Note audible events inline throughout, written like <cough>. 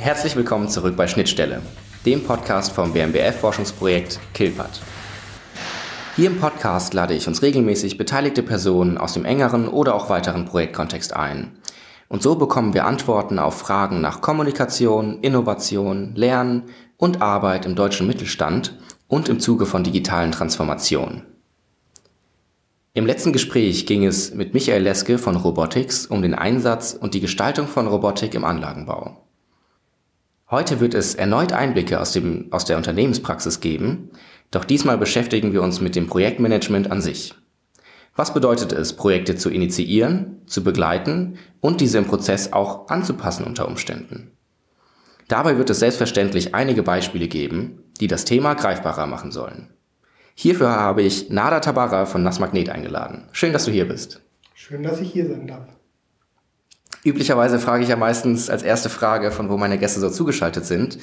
Herzlich willkommen zurück bei Schnittstelle, dem Podcast vom BMBF-Forschungsprojekt KILPAT. Hier im Podcast lade ich uns regelmäßig beteiligte Personen aus dem engeren oder auch weiteren Projektkontext ein. Und so bekommen wir Antworten auf Fragen nach Kommunikation, Innovation, Lernen und Arbeit im deutschen Mittelstand und im Zuge von digitalen Transformationen. Im letzten Gespräch ging es mit Michael Leske von Robotics um den Einsatz und die Gestaltung von Robotik im Anlagenbau. Heute wird es erneut Einblicke aus, dem, aus der Unternehmenspraxis geben, doch diesmal beschäftigen wir uns mit dem Projektmanagement an sich. Was bedeutet es, Projekte zu initiieren, zu begleiten und diese im Prozess auch anzupassen unter Umständen? Dabei wird es selbstverständlich einige Beispiele geben, die das Thema greifbarer machen sollen. Hierfür habe ich Nada Tabara von Nass Magnet eingeladen. Schön, dass du hier bist. Schön, dass ich hier sein darf. Üblicherweise frage ich ja meistens als erste Frage, von wo meine Gäste so zugeschaltet sind.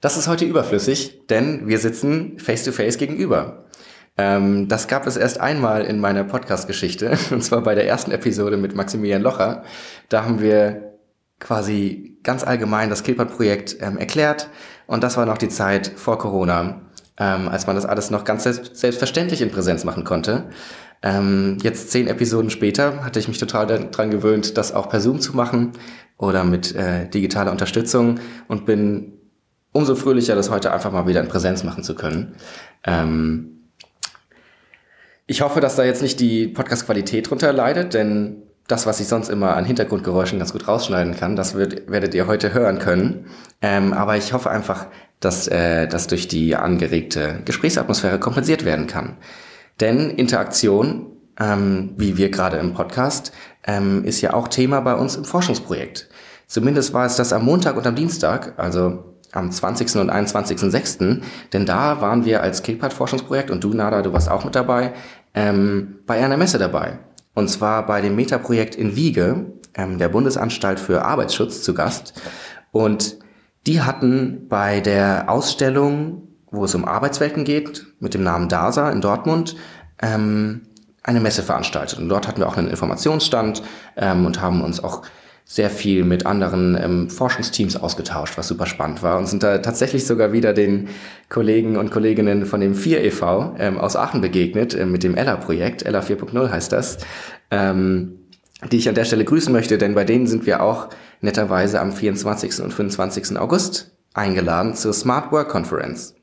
Das ist heute überflüssig, denn wir sitzen face-to-face -face gegenüber. Ähm, das gab es erst einmal in meiner Podcast-Geschichte, <laughs> und zwar bei der ersten Episode mit Maximilian Locher. Da haben wir quasi ganz allgemein das Kilpert-Projekt ähm, erklärt und das war noch die Zeit vor Corona, ähm, als man das alles noch ganz selbst selbstverständlich in Präsenz machen konnte. Ähm, jetzt zehn Episoden später hatte ich mich total daran gewöhnt, das auch per Zoom zu machen oder mit äh, digitaler Unterstützung und bin umso fröhlicher, das heute einfach mal wieder in Präsenz machen zu können. Ähm, ich hoffe, dass da jetzt nicht die Podcast-Qualität drunter leidet, denn das, was ich sonst immer an Hintergrundgeräuschen ganz gut rausschneiden kann, das wird, werdet ihr heute hören können. Ähm, aber ich hoffe einfach, dass äh, das durch die angeregte Gesprächsatmosphäre kompensiert werden kann. Denn Interaktion, ähm, wie wir gerade im Podcast, ähm, ist ja auch Thema bei uns im Forschungsprojekt. Zumindest war es das am Montag und am Dienstag, also am 20. und 21.06., denn da waren wir als Killpad-Forschungsprojekt und du, Nada, du warst auch mit dabei, ähm, bei einer Messe dabei. Und zwar bei dem Metaprojekt in Wiege, ähm, der Bundesanstalt für Arbeitsschutz, zu Gast. Und die hatten bei der Ausstellung wo es um Arbeitswelten geht, mit dem Namen DASA in Dortmund, ähm, eine Messe veranstaltet. Und dort hatten wir auch einen Informationsstand ähm, und haben uns auch sehr viel mit anderen ähm, Forschungsteams ausgetauscht, was super spannend war und sind da tatsächlich sogar wieder den Kollegen und Kolleginnen von dem 4 e.V. Ähm, aus Aachen begegnet, äh, mit dem Ella-Projekt, Ella 4.0 heißt das, ähm, die ich an der Stelle grüßen möchte, denn bei denen sind wir auch netterweise am 24. und 25. August eingeladen zur Smart Work Conference.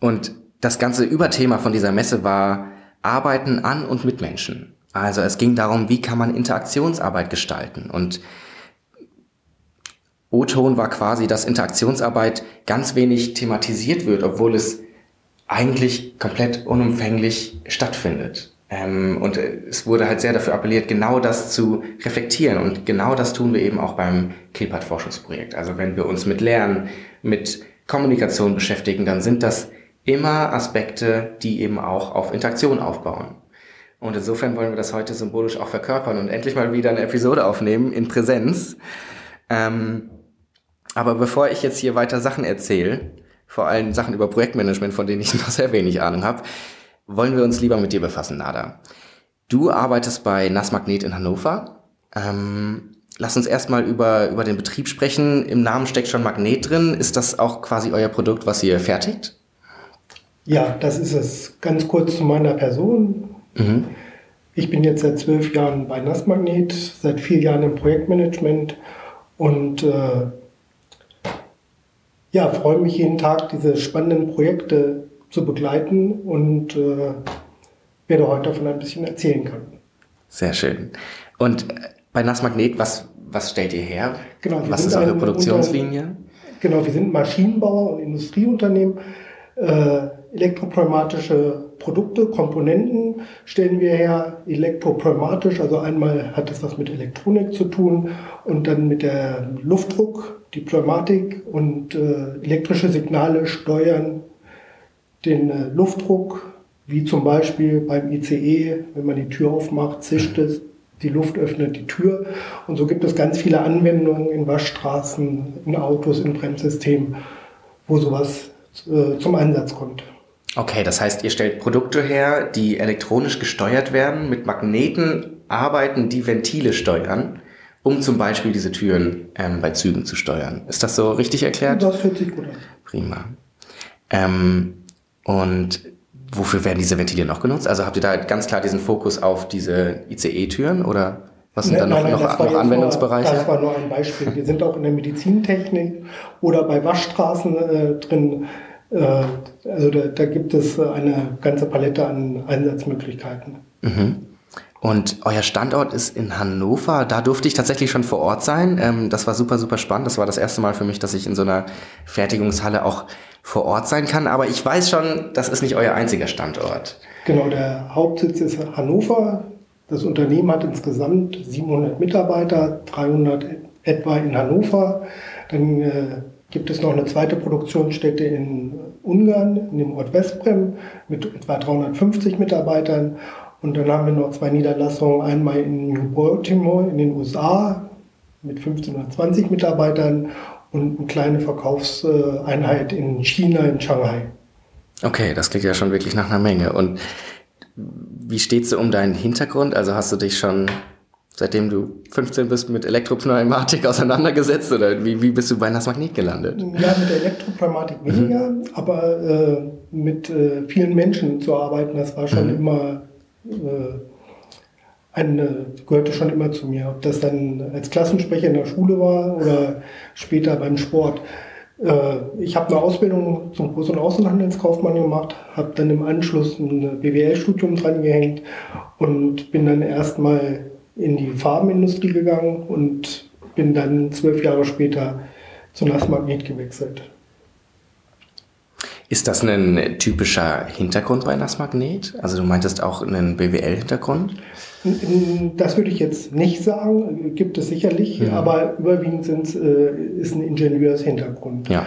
Und das ganze Überthema von dieser Messe war Arbeiten an und mit Menschen. Also es ging darum, wie kann man Interaktionsarbeit gestalten. Und O-Ton war quasi, dass Interaktionsarbeit ganz wenig thematisiert wird, obwohl es eigentlich komplett unumfänglich stattfindet. Ähm, und es wurde halt sehr dafür appelliert, genau das zu reflektieren. Und genau das tun wir eben auch beim KIPAT-Forschungsprojekt. Also wenn wir uns mit Lernen, mit Kommunikation beschäftigen, dann sind das immer Aspekte, die eben auch auf Interaktion aufbauen. Und insofern wollen wir das heute symbolisch auch verkörpern und endlich mal wieder eine Episode aufnehmen in Präsenz. Ähm, aber bevor ich jetzt hier weiter Sachen erzähle, vor allem Sachen über Projektmanagement, von denen ich <laughs> noch sehr wenig Ahnung habe, wollen wir uns lieber mit dir befassen, Nada. Du arbeitest bei Nass Magnet in Hannover. Ähm, lass uns erstmal über, über den Betrieb sprechen. Im Namen steckt schon Magnet drin. Ist das auch quasi euer Produkt, was ihr fertigt? Ja, das ist es. Ganz kurz zu meiner Person. Mhm. Ich bin jetzt seit zwölf Jahren bei Nassmagnet, seit vier Jahren im Projektmanagement und äh, ja, freue mich jeden Tag, diese spannenden Projekte zu begleiten und äh, werde heute davon ein bisschen erzählen können. Sehr schön. Und bei Nassmagnet, was, was stellt ihr her? Genau, was ist eure Produktionslinie? Genau, wir sind Maschinenbauer und Industrieunternehmen. Äh, elektropneumatische Produkte, Komponenten stellen wir her, elektropneumatisch, also einmal hat es was mit Elektronik zu tun und dann mit der Luftdruck, die Pneumatik und äh, elektrische Signale steuern den äh, Luftdruck, wie zum Beispiel beim ICE, wenn man die Tür aufmacht, zischt es, die Luft öffnet die Tür und so gibt es ganz viele Anwendungen in Waschstraßen, in Autos, in Bremssystemen, wo sowas äh, zum Einsatz kommt. Okay, das heißt, ihr stellt Produkte her, die elektronisch gesteuert werden, mit Magneten arbeiten, die Ventile steuern um zum Beispiel diese Türen ähm, bei Zügen zu steuern. Ist das so richtig erklärt? Das hört sich gut an. Prima. Ähm, und wofür werden diese Ventile noch genutzt? Also habt ihr da ganz klar diesen Fokus auf diese ICE-Türen oder was sind da noch, nein, nein, noch, noch Anwendungsbereiche? Nur, das war nur ein Beispiel. Wir sind auch in der Medizintechnik oder bei Waschstraßen äh, drin. Äh, also da, da, gibt es eine ganze Palette an Einsatzmöglichkeiten. Mhm. Und euer Standort ist in Hannover. Da durfte ich tatsächlich schon vor Ort sein. Ähm, das war super, super spannend. Das war das erste Mal für mich, dass ich in so einer Fertigungshalle auch vor Ort sein kann. Aber ich weiß schon, das ist nicht euer einziger Standort. Genau, der Hauptsitz ist Hannover. Das Unternehmen hat insgesamt 700 Mitarbeiter, 300 etwa in Hannover. Dann äh, gibt es noch eine zweite Produktionsstätte in Ungarn, in dem Ort Westbrem, mit etwa 350 Mitarbeitern. Und dann haben wir noch zwei Niederlassungen, einmal in New Baltimore in den USA mit 15 oder 20 Mitarbeitern und eine kleine Verkaufseinheit in China, in Shanghai. Okay, das klingt ja schon wirklich nach einer Menge. Und wie steht es um deinen Hintergrund? Also hast du dich schon, seitdem du 15 bist, mit Elektropneumatik <laughs> auseinandergesetzt oder wie, wie bist du bei Nass Magnet gelandet? Ja, mit Elektropneumatik weniger, mhm. aber äh, mit äh, vielen Menschen zu arbeiten, das war schon mhm. immer äh, eine, gehörte schon immer zu mir. Ob das dann als Klassensprecher in der Schule war oder später beim Sport. Äh, ich habe eine Ausbildung zum Groß- und Außenhandelskaufmann gemacht, habe dann im Anschluss ein BWL-Studium dran gehängt und bin dann erstmal in die Farbenindustrie gegangen und bin dann zwölf Jahre später zu Nassmagnet gewechselt. Ist das ein typischer Hintergrund bei Nassmagnet? Also du meintest auch einen BWL-Hintergrund? Das würde ich jetzt nicht sagen, gibt es sicherlich, ja. aber überwiegend sind, äh, ist ein Ingenieurshintergrund. Ja.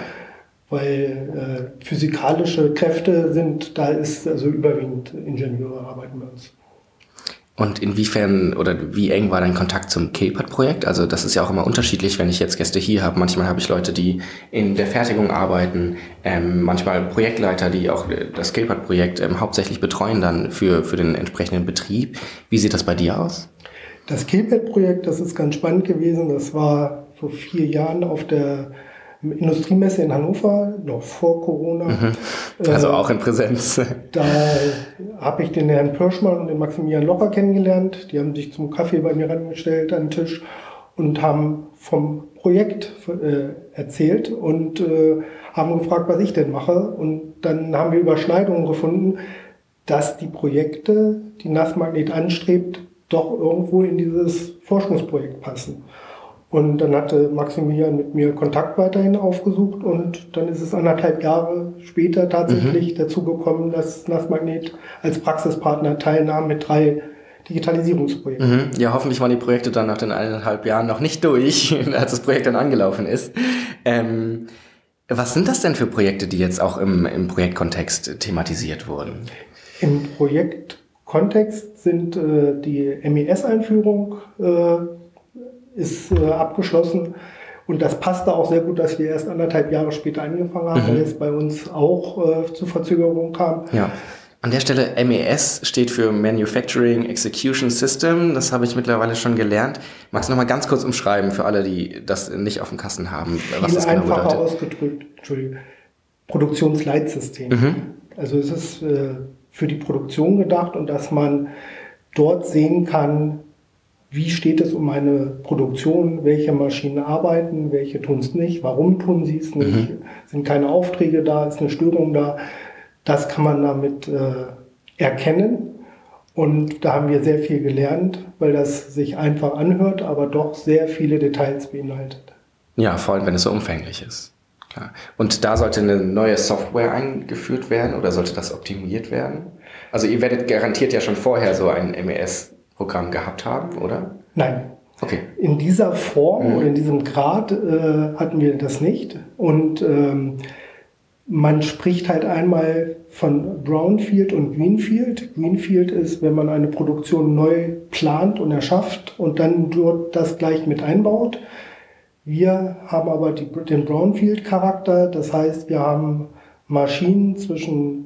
Weil äh, physikalische Kräfte sind, da ist also überwiegend Ingenieure arbeiten bei uns. Und inwiefern oder wie eng war dein Kontakt zum KPAD-Projekt? Also das ist ja auch immer unterschiedlich, wenn ich jetzt Gäste hier habe. Manchmal habe ich Leute, die in der Fertigung arbeiten, ähm, manchmal Projektleiter, die auch das KPAD-Projekt ähm, hauptsächlich betreuen dann für, für den entsprechenden Betrieb. Wie sieht das bei dir aus? Das KPAD-Projekt, das ist ganz spannend gewesen. Das war vor vier Jahren auf der Industriemesse in Hannover, noch vor Corona. Mhm. Also äh, auch in Präsenz. Da habe ich den Herrn Pirschmann und den Maximilian Locher kennengelernt. Die haben sich zum Kaffee bei mir rangestellt an den Tisch und haben vom Projekt äh, erzählt und äh, haben gefragt, was ich denn mache. Und dann haben wir Überschneidungen gefunden, dass die Projekte, die Nassmagnet anstrebt, doch irgendwo in dieses Forschungsprojekt passen. Und dann hatte Maximilian mit mir Kontakt weiterhin aufgesucht und dann ist es anderthalb Jahre später tatsächlich mhm. dazu gekommen, dass Nassmagnet als Praxispartner teilnahm mit drei Digitalisierungsprojekten. Mhm. Ja, hoffentlich waren die Projekte dann nach den eineinhalb Jahren noch nicht durch, <laughs> als das Projekt dann angelaufen ist. Ähm, was sind das denn für Projekte, die jetzt auch im, im Projektkontext thematisiert wurden? Im Projektkontext sind äh, die MES-Einführung äh, ist äh, abgeschlossen. Und das passte auch sehr gut, dass wir erst anderthalb Jahre später angefangen haben, mhm. weil es bei uns auch äh, zu Verzögerungen kam. Ja. An der Stelle MES steht für Manufacturing Execution System. Das habe ich mittlerweile schon gelernt. Magst du noch mal ganz kurz umschreiben für alle, die das nicht auf dem Kasten haben, was das genau einfacher bedeutet? ausgedrückt, Entschuldigung, Produktionsleitsystem. Mhm. Also es ist äh, für die Produktion gedacht und dass man dort sehen kann, wie steht es um meine Produktion, welche Maschinen arbeiten, welche tun es nicht, warum tun sie es nicht, mhm. sind keine Aufträge da, ist eine Störung da. Das kann man damit äh, erkennen. Und da haben wir sehr viel gelernt, weil das sich einfach anhört, aber doch sehr viele Details beinhaltet. Ja, vor allem, wenn es so umfänglich ist. Klar. Und da sollte eine neue Software eingeführt werden oder sollte das optimiert werden? Also ihr werdet garantiert ja schon vorher so ein MES Programm gehabt haben, oder? Nein. Okay. In dieser Form mhm. oder in diesem Grad äh, hatten wir das nicht. Und ähm, man spricht halt einmal von Brownfield und Greenfield. Greenfield ist, wenn man eine Produktion neu plant und erschafft und dann dort das gleich mit einbaut. Wir haben aber die, den Brownfield-Charakter. Das heißt, wir haben Maschinen zwischen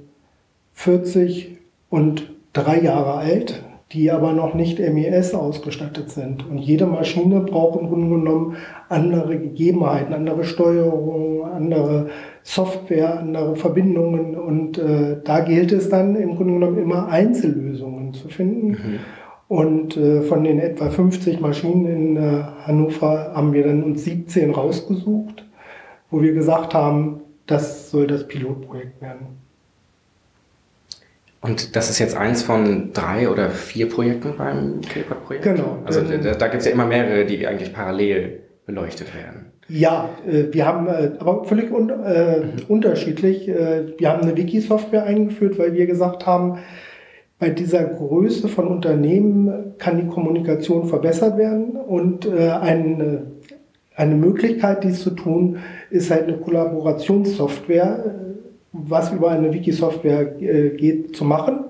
40 und drei Jahre alt die aber noch nicht MES ausgestattet sind. Und jede Maschine braucht im Grunde genommen andere Gegebenheiten, andere Steuerungen, andere Software, andere Verbindungen. Und äh, da gilt es dann im Grunde genommen immer Einzellösungen zu finden. Mhm. Und äh, von den etwa 50 Maschinen in äh, Hannover haben wir dann uns 17 rausgesucht, wo wir gesagt haben, das soll das Pilotprojekt werden. Und das ist jetzt eins von drei oder vier Projekten beim Kilpert-Projekt? Genau. Also da, da gibt es ja immer mehrere, die eigentlich parallel beleuchtet werden. Ja, äh, wir haben äh, aber völlig un äh, mhm. unterschiedlich. Äh, wir haben eine Wiki-Software eingeführt, weil wir gesagt haben, bei dieser Größe von Unternehmen kann die Kommunikation verbessert werden und äh, eine, eine Möglichkeit, dies zu tun, ist halt eine Kollaborationssoftware, was über eine Wiki-Software äh, geht, zu machen.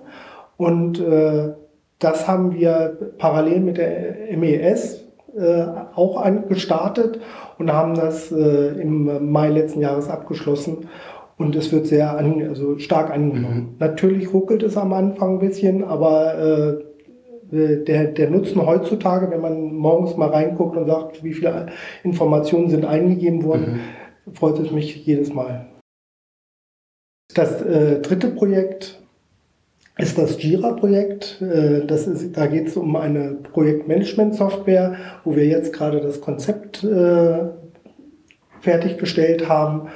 Und äh, das haben wir parallel mit der MES äh, auch gestartet und haben das im Mai letzten Jahres abgeschlossen. Und es wird sehr an, also stark angenommen. Mhm. Natürlich ruckelt es am Anfang ein bisschen, aber der, der Nutzen heutzutage, wenn man morgens mal reinguckt und sagt, wie viele Informationen sind eingegeben worden, mhm. freut es mich jedes Mal. Das äh, dritte Projekt ist das Jira-Projekt. Äh, da geht es um eine Projektmanagement-Software, wo wir jetzt gerade das Konzept äh, fertiggestellt haben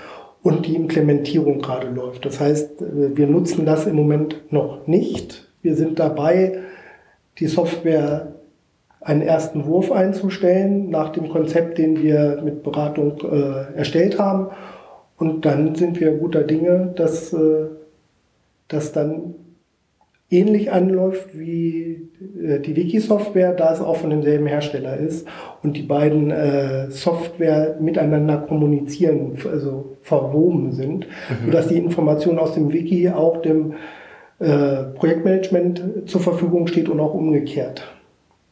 und die Implementierung gerade läuft. Das heißt, äh, wir nutzen das im Moment noch nicht. Wir sind dabei, die Software einen ersten Wurf einzustellen nach dem Konzept, den wir mit Beratung äh, erstellt haben und dann sind wir guter Dinge, dass äh, das dann ähnlich anläuft wie äh, die Wiki-Software, da es auch von demselben Hersteller ist und die beiden äh, Software miteinander kommunizieren, also verwoben sind, mhm. sodass die Information aus dem Wiki auch dem äh, Projektmanagement zur Verfügung steht und auch umgekehrt.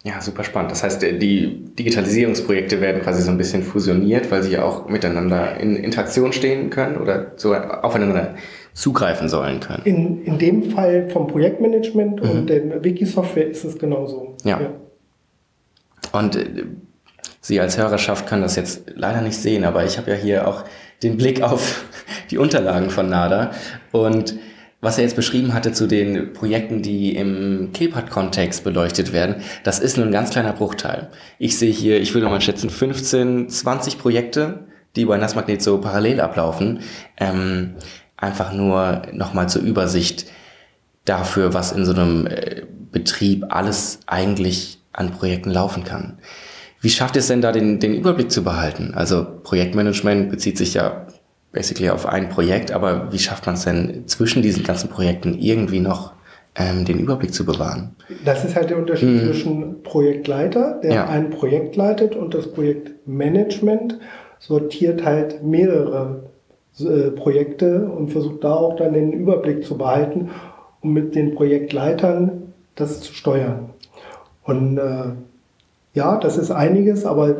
Ja, super spannend. Das heißt, die Digitalisierungsprojekte werden quasi so ein bisschen fusioniert, weil sie ja auch miteinander in Interaktion stehen können oder so aufeinander zugreifen sollen können. In, in dem Fall vom Projektmanagement mhm. und der Wiki-Software ist es genauso. Ja. ja. Und äh, Sie als Hörerschaft können das jetzt leider nicht sehen, aber ich habe ja hier auch den Blick auf die Unterlagen von NADA und was er jetzt beschrieben hatte zu den Projekten, die im KPAT-Kontext beleuchtet werden, das ist nur ein ganz kleiner Bruchteil. Ich sehe hier, ich würde mal schätzen, 15, 20 Projekte, die bei Nassmagnet so parallel ablaufen. Ähm, einfach nur nochmal zur Übersicht dafür, was in so einem äh, Betrieb alles eigentlich an Projekten laufen kann. Wie schafft es denn da den, den Überblick zu behalten? Also Projektmanagement bezieht sich ja basically auf ein Projekt, aber wie schafft man es denn zwischen diesen ganzen Projekten irgendwie noch ähm, den Überblick zu bewahren? Das ist halt der Unterschied hm. zwischen Projektleiter, der ja. ein Projekt leitet, und das Projektmanagement sortiert halt mehrere äh, Projekte und versucht da auch dann den Überblick zu behalten, um mit den Projektleitern das zu steuern. Und äh, ja, das ist einiges, aber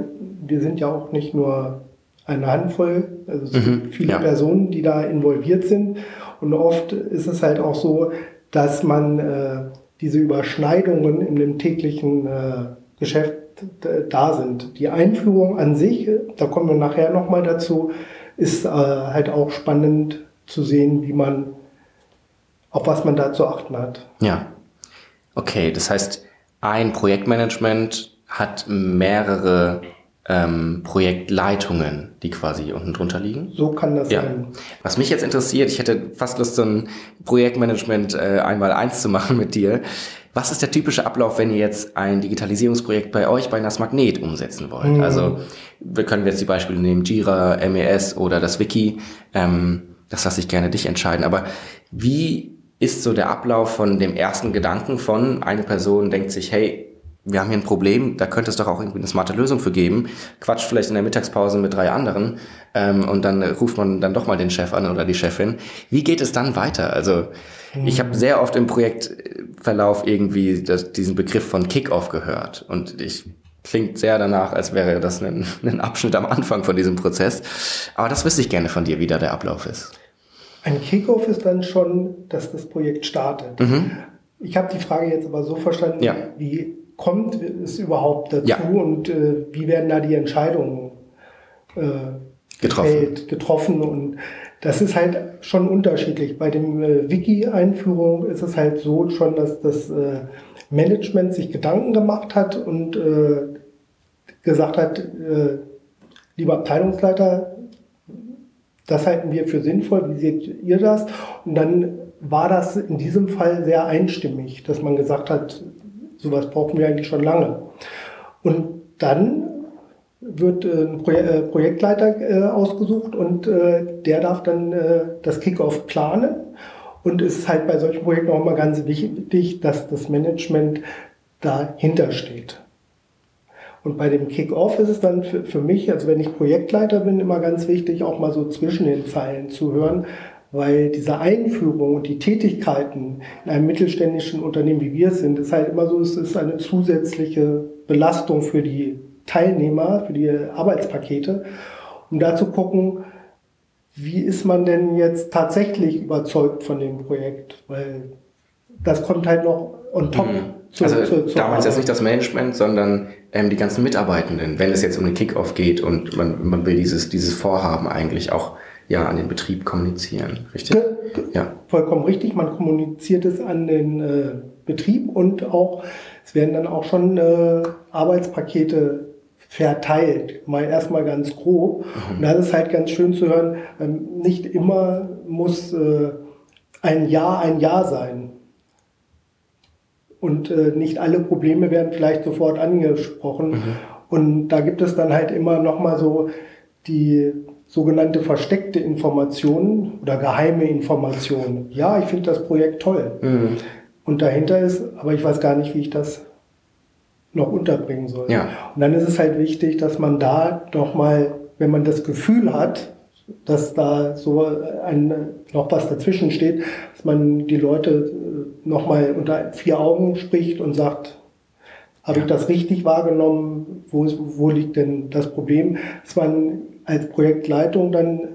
wir sind ja auch nicht nur eine Handvoll, also es mhm, gibt viele ja. Personen, die da involviert sind. Und oft ist es halt auch so, dass man äh, diese Überschneidungen in dem täglichen äh, Geschäft da sind. Die Einführung an sich, da kommen wir nachher nochmal dazu, ist äh, halt auch spannend zu sehen, wie man, auf was man da zu achten hat. Ja. Okay, das heißt, ein Projektmanagement hat mehrere ähm, Projektleitungen, die quasi unten drunter liegen. So kann das ja. sein. Was mich jetzt interessiert, ich hätte fast Lust, so ein Projektmanagement äh, einmal eins zu machen mit dir. Was ist der typische Ablauf, wenn ihr jetzt ein Digitalisierungsprojekt bei euch bei NAS Magnet umsetzen wollt? Mhm. Also wir können jetzt die Beispiele nehmen, Jira, MES oder das Wiki. Ähm, das lasse ich gerne dich entscheiden. Aber wie ist so der Ablauf von dem ersten Gedanken von eine Person denkt sich, hey, wir haben hier ein Problem, da könnte es doch auch irgendwie eine smarte Lösung für geben. Quatscht vielleicht in der Mittagspause mit drei anderen ähm, und dann ruft man dann doch mal den Chef an oder die Chefin. Wie geht es dann weiter? Also ich habe sehr oft im Projektverlauf irgendwie das, diesen Begriff von Kickoff gehört und ich klingt sehr danach, als wäre das ein, ein Abschnitt am Anfang von diesem Prozess. Aber das wüsste ich gerne von dir, wie da der Ablauf ist. Ein Kickoff ist dann schon, dass das Projekt startet. Mhm. Ich habe die Frage jetzt aber so verstanden, Ja. wie kommt es überhaupt dazu Ja. und äh, wie werden da die Entscheidungen äh, Getroffen. gefällt, getroffen und das ist halt schon unterschiedlich. Bei dem äh, Wiki-Einführung ist es halt so schon, dass das äh, Management sich Gedanken gemacht hat und äh, gesagt hat, äh, lieber Abteilungsleiter, das halten wir für sinnvoll, wie seht ihr das? Und dann war das in diesem Fall sehr einstimmig, dass man gesagt hat, sowas brauchen wir eigentlich schon lange. Und dann wird äh, ein äh, Projektleiter äh, ausgesucht und der darf dann das Kickoff planen. Und es ist halt bei solchen Projekten auch immer ganz wichtig, dass das Management dahinter steht. Und bei dem Kick-Off ist es dann für, für mich, also wenn ich Projektleiter bin, immer ganz wichtig, auch mal so zwischen den Zeilen zu hören, weil diese Einführung und die Tätigkeiten in einem mittelständischen Unternehmen, wie wir es sind, ist halt immer so, es ist eine zusätzliche Belastung für die Teilnehmer, für die Arbeitspakete, um da zu gucken, wie ist man denn jetzt tatsächlich überzeugt von dem Projekt? Weil das kommt halt noch on top. Mhm. zur- also zur- zur damals jetzt nicht das Management, sondern ähm, die ganzen Mitarbeitenden, wenn es jetzt um den Kickoff geht und man, man will dieses, dieses Vorhaben eigentlich auch ja an den Betrieb kommunizieren, richtig? Ja. Vollkommen richtig. Man kommuniziert es an den äh, Betrieb und auch, es werden dann auch schon äh, Arbeitspakete verteilt. Mal erstmal ganz grob. Und da ist halt ganz schön zu hören, ähm, nicht immer muss äh, ein Ja ein Ja sein. Und äh, nicht alle Probleme werden vielleicht sofort angesprochen. Und da gibt es dann halt immer nochmal so die sogenannte versteckte Information oder geheime Information. Ja, ich finde das Projekt toll. Mhm. Und dahinter ist, aber ich weiß gar nicht, wie ich das noch unterbringen soll. Ja. Und dann ist es halt wichtig, dass man da doch mal, wenn man das Gefühl hat, dass da so ein, noch was dazwischen steht, dass man die Leute noch mal unter vier Augen spricht und sagt, habe ich das richtig wahrgenommen? Wo, wo liegt denn das Problem? Dass man als Projektleitung dann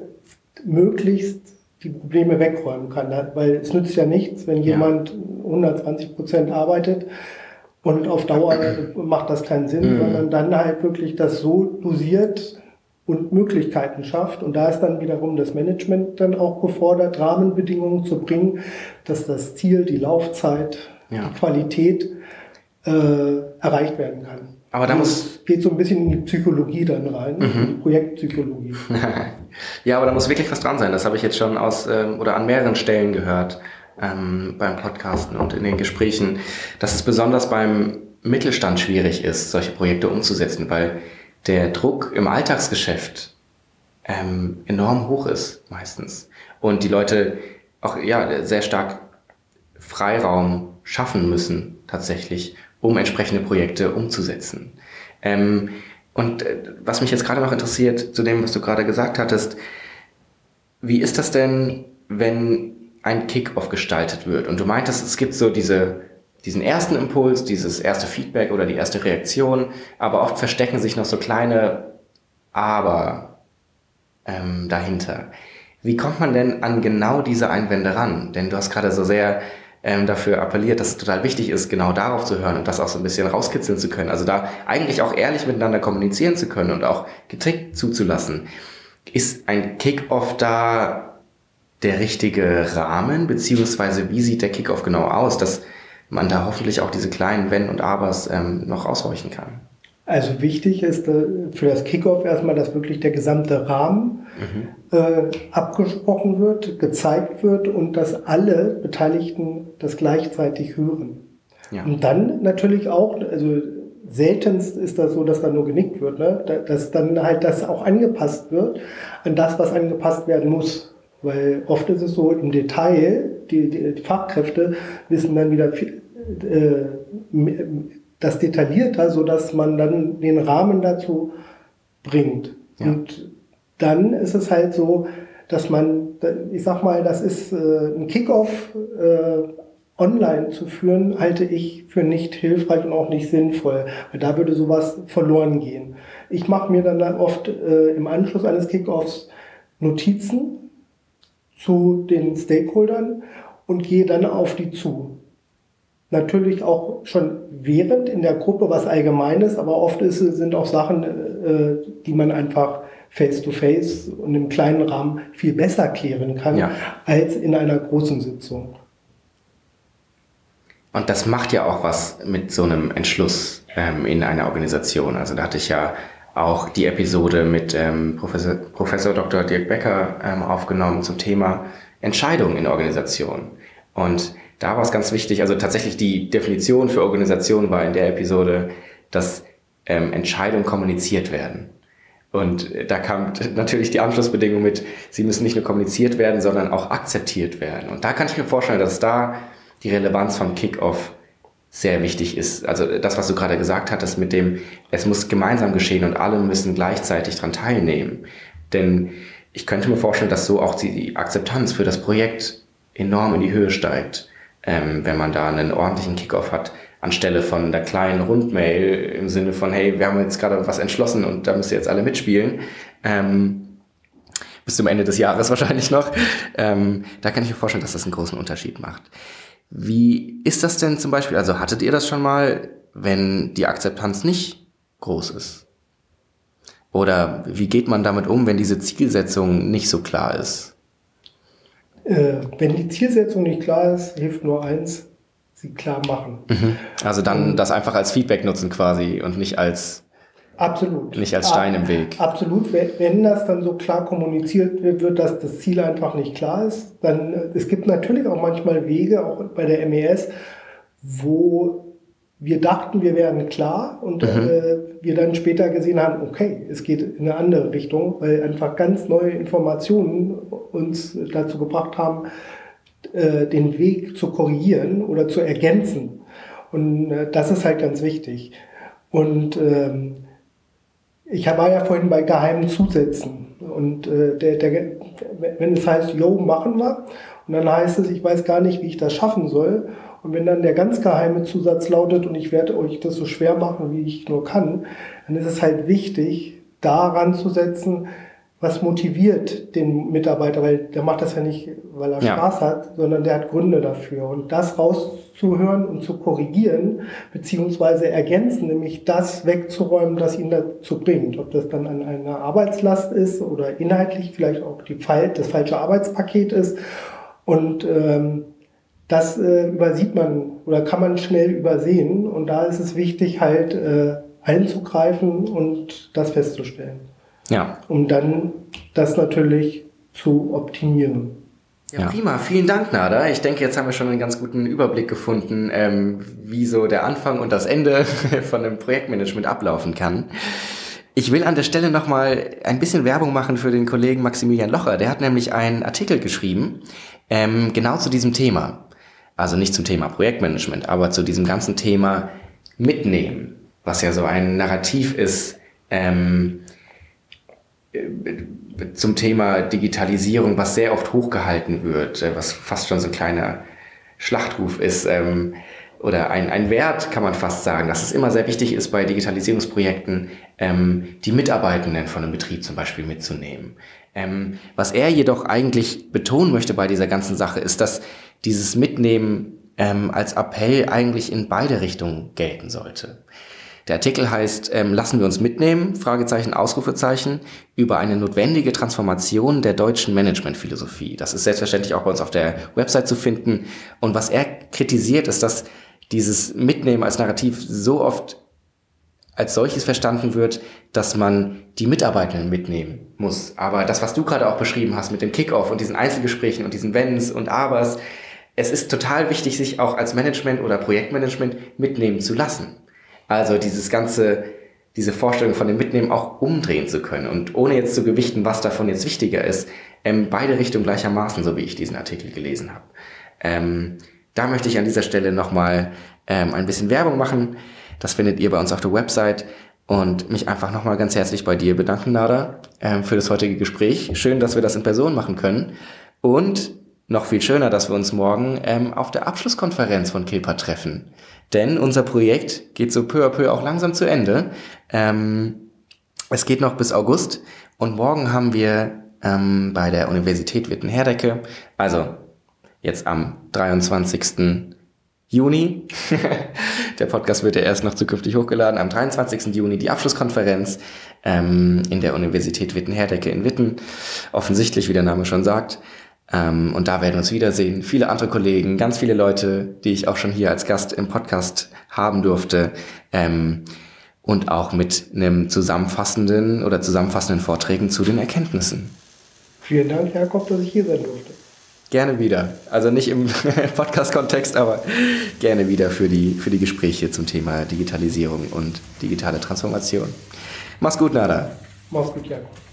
möglichst die Probleme wegräumen kann. Weil es nützt ja nichts, wenn Ja. jemand 120 Prozent arbeitet und auf Dauer macht das keinen Sinn, Mhm. sondern dann halt wirklich das so dosiert und Möglichkeiten schafft. Und da ist dann wiederum das Management dann auch gefordert, Rahmenbedingungen zu bringen, dass das Ziel, die Laufzeit, Ja. die Qualität äh, erreicht werden kann. Aber da Also muss- geht so ein bisschen in die Psychologie dann rein, Mhm. in die Projektpsychologie. <laughs> ja, aber da muss wirklich was dran sein. Das habe ich jetzt schon aus ähm, oder an mehreren Stellen gehört ähm, beim Podcasten und in den Gesprächen, dass es besonders beim Mittelstand schwierig ist, solche Projekte umzusetzen, weil der Druck im Alltagsgeschäft ähm, enorm hoch ist meistens und die Leute auch ja sehr stark Freiraum schaffen müssen tatsächlich, um entsprechende Projekte umzusetzen. Ähm, und äh, was mich jetzt gerade noch interessiert, zu dem, was du gerade gesagt hattest, wie ist das denn, wenn ein Kick-off gestaltet wird? Und du meintest, es gibt so diese, diesen ersten Impuls, dieses erste Feedback oder die erste Reaktion, aber oft verstecken sich noch so kleine Aber ähm, dahinter. Wie kommt man denn an genau diese Einwände ran? Denn du hast gerade so sehr ähm, dafür appelliert, dass es total wichtig ist, genau darauf zu hören und das auch so ein bisschen rauskitzeln zu können. Also da eigentlich auch ehrlich miteinander kommunizieren zu können und auch getrickt zuzulassen. Ist ein Kick-off da der richtige Rahmen, beziehungsweise wie sieht der Kickoff genau aus, dass man da hoffentlich auch diese kleinen Wenn und Abers ähm, noch aushorchen kann? Also wichtig ist äh, für das Kickoff erstmal, dass wirklich der gesamte Rahmen äh, abgesprochen wird, gezeigt wird und dass alle Beteiligten das gleichzeitig hören. Ja. Und dann natürlich auch, also seltenst ist das so, dass da nur genickt wird, ne? Da- dass dann halt das auch angepasst wird an das, was angepasst werden muss. Weil oft ist es so im Detail, die, die, Fachkräfte wissen dann wieder viel, äh, das detaillierter, so dass man dann den Rahmen dazu bringt. Ja. Und dann ist es halt so, dass man, ich sag mal, das ist äh, ein Kickoff äh, online zu führen, halte ich für nicht hilfreich und auch nicht sinnvoll, weil da würde sowas verloren gehen. Ich mache mir dann oft äh, im Anschluss eines Kickoffs Notizen zu den Stakeholdern und gehe dann auf die zu. Natürlich auch schon während in der Gruppe was Allgemeines, aber oft ist, sind auch Sachen, äh, die man einfach face-to-face -face und im kleinen Rahmen viel besser klären kann ja. als in einer großen Sitzung. Und das macht ja auch was mit so einem Entschluss ähm, in einer Organisation. Also da hatte ich ja auch die Episode mit ähm, Professor, Professor Dr. Dirk Becker ähm, aufgenommen zum Thema Entscheidungen in Organisationen. Und da war es ganz wichtig, also tatsächlich die Definition für Organisation war in der Episode, dass ähm, Entscheidungen kommuniziert werden. Und da kam <laughs> natürlich die Anschlussbedingung mit, sie müssen nicht nur kommuniziert werden, sondern auch akzeptiert werden. Und da kann ich mir vorstellen, dass da die Relevanz von Kickoff sehr wichtig ist. Also das, was du gerade gesagt hattest mit dem, es muss gemeinsam geschehen und alle müssen gleichzeitig dran teilnehmen. Denn ich könnte mir vorstellen, dass so auch die, Akzeptanz für das Projekt enorm in die Höhe steigt, ähm, wenn man da einen ordentlichen Kickoff hat, anstelle von der kleinen Rundmail im Sinne von, hey, wir haben jetzt gerade was entschlossen und da müsst ihr jetzt alle mitspielen. Ähm, bis zum Ende des Jahres <laughs> wahrscheinlich noch. Ähm, da kann ich mir vorstellen, dass das einen großen Unterschied macht. Wie ist das denn zum Beispiel? Also hattet ihr das schon mal, wenn die Akzeptanz nicht groß ist? Oder wie geht man damit um, wenn diese Zielsetzung nicht so klar ist? Äh, wenn die Zielsetzung nicht klar ist, hilft nur eins, sie klar machen. Mhm. Also dann das einfach als Feedback nutzen quasi und nicht als Absolut. Nicht als Stein im Weg. Absolut. Wenn das dann so klar kommuniziert wird, dass das Ziel einfach nicht klar ist, dann, äh, es gibt natürlich auch manchmal Wege, auch bei der MES, wo wir dachten, wir wären klar und mhm. äh, wir dann später gesehen haben, okay, es geht in eine andere Richtung, weil einfach ganz neue Informationen uns dazu gebracht haben, äh, den Weg zu korrigieren oder zu ergänzen. Und äh, das ist halt ganz wichtig. Und ähm, ich war ja vorhin bei geheimen Zusätzen. Und äh, der, der, wenn es heißt, yo, machen wir, und dann heißt es, ich weiß gar nicht, wie ich das schaffen soll. Und wenn dann der ganz geheime Zusatz lautet, und ich werde euch das so schwer machen, wie ich nur kann, dann ist es halt wichtig, daran zu setzen, was motiviert den Mitarbeiter, weil der macht das ja nicht, weil er ja. Spaß hat, sondern der hat Gründe dafür. Und das rauszuhören und zu korrigieren, beziehungsweise ergänzen, nämlich das wegzuräumen, das ihn dazu bringt. Ob das dann an einer Arbeitslast ist oder inhaltlich vielleicht auch die, das falsche Arbeitspaket ist. Und ähm, das äh, übersieht man oder kann man schnell übersehen. Und da ist es wichtig, halt äh, einzugreifen und das festzustellen. Ja. Um dann das natürlich zu optimieren. Ja, prima. Vielen Dank, Nada. Ich denke, jetzt haben wir schon einen ganz guten Überblick gefunden, ähm, wie so der Anfang und das Ende <laughs> von einem Projektmanagement ablaufen kann. Ich will an der Stelle nochmal ein bisschen Werbung machen für den Kollegen Maximilian Locher. Der hat nämlich einen Artikel geschrieben, ähm, genau zu diesem Thema. Also nicht zum Thema Projektmanagement, aber zu diesem ganzen Thema Mitnehmen, was ja so ein Narrativ ist, ähm, zum Thema Digitalisierung, was sehr oft hochgehalten wird, äh, was fast schon so ein kleiner Schlachtruf ist, ähm, oder ein, ein Wert, kann man fast sagen, dass es immer sehr wichtig ist, bei Digitalisierungsprojekten ähm, die Mitarbeitenden von einem Betrieb zum Beispiel mitzunehmen. Ähm, was er jedoch eigentlich betonen möchte bei dieser ganzen Sache, ist, dass dieses Mitnehmen ähm, als Appell eigentlich in beide Richtungen gelten sollte. Der Artikel heißt ähm, Lassen wir uns mitnehmen? Fragezeichen, Ausrufezeichen über eine notwendige Transformation der deutschen Managementphilosophie. Das ist selbstverständlich auch bei uns auf der Website zu finden. Und was er kritisiert, ist, dass dieses Mitnehmen als Narrativ so oft als solches verstanden wird, dass man die Mitarbeitenden mitnehmen muss. Aber das, was du gerade auch beschrieben hast mit dem Kickoff und diesen Einzelgesprächen und diesen Wenns und Abers, es ist total wichtig, sich auch als Management oder Projektmanagement mitnehmen zu lassen. Also dieses ganze, diese Vorstellung von dem Mitnehmen auch umdrehen zu können und ohne jetzt zu gewichten, was davon jetzt wichtiger ist, ähm, beide Richtungen gleichermaßen, so wie ich diesen Artikel gelesen habe. Ähm, da möchte ich an dieser Stelle nochmal ähm, ein bisschen Werbung machen. Das findet ihr bei uns auf der Website und mich einfach nochmal ganz herzlich bei dir bedanken, Nada, ähm, für das heutige Gespräch. Schön, dass wir das in Person machen können. Und noch viel schöner, dass wir uns morgen ähm, auf der Abschlusskonferenz von Kilpa treffen. Denn unser Projekt geht so peu à peu auch langsam zu Ende. Ähm, es geht noch bis August und morgen haben wir ähm, bei der Universität Witten-Herdecke, also jetzt am 23. Juni. <laughs> Der Podcast wird ja erst noch zukünftig hochgeladen. Am 23. Juni die Abschlusskonferenz ähm, in der Universität Witten-Herdecke in Witten. Offensichtlich, wie der Name schon sagt. Ähm, und da werden wir uns wiedersehen. Viele andere Kollegen, ganz viele Leute, die ich auch schon hier als Gast im Podcast haben durfte. Ähm, und auch mit einem zusammenfassenden oder zusammenfassenden Vorträgen zu den Erkenntnissen. Vielen Dank, Jakob, dass ich hier sein durfte. Gerne wieder. Also nicht im <laughs> Podcast-Kontext, aber gerne wieder für die, für die Gespräche zum Thema Digitalisierung und digitale Transformation. Mach's gut, Nada. Mach's gut, Jakob.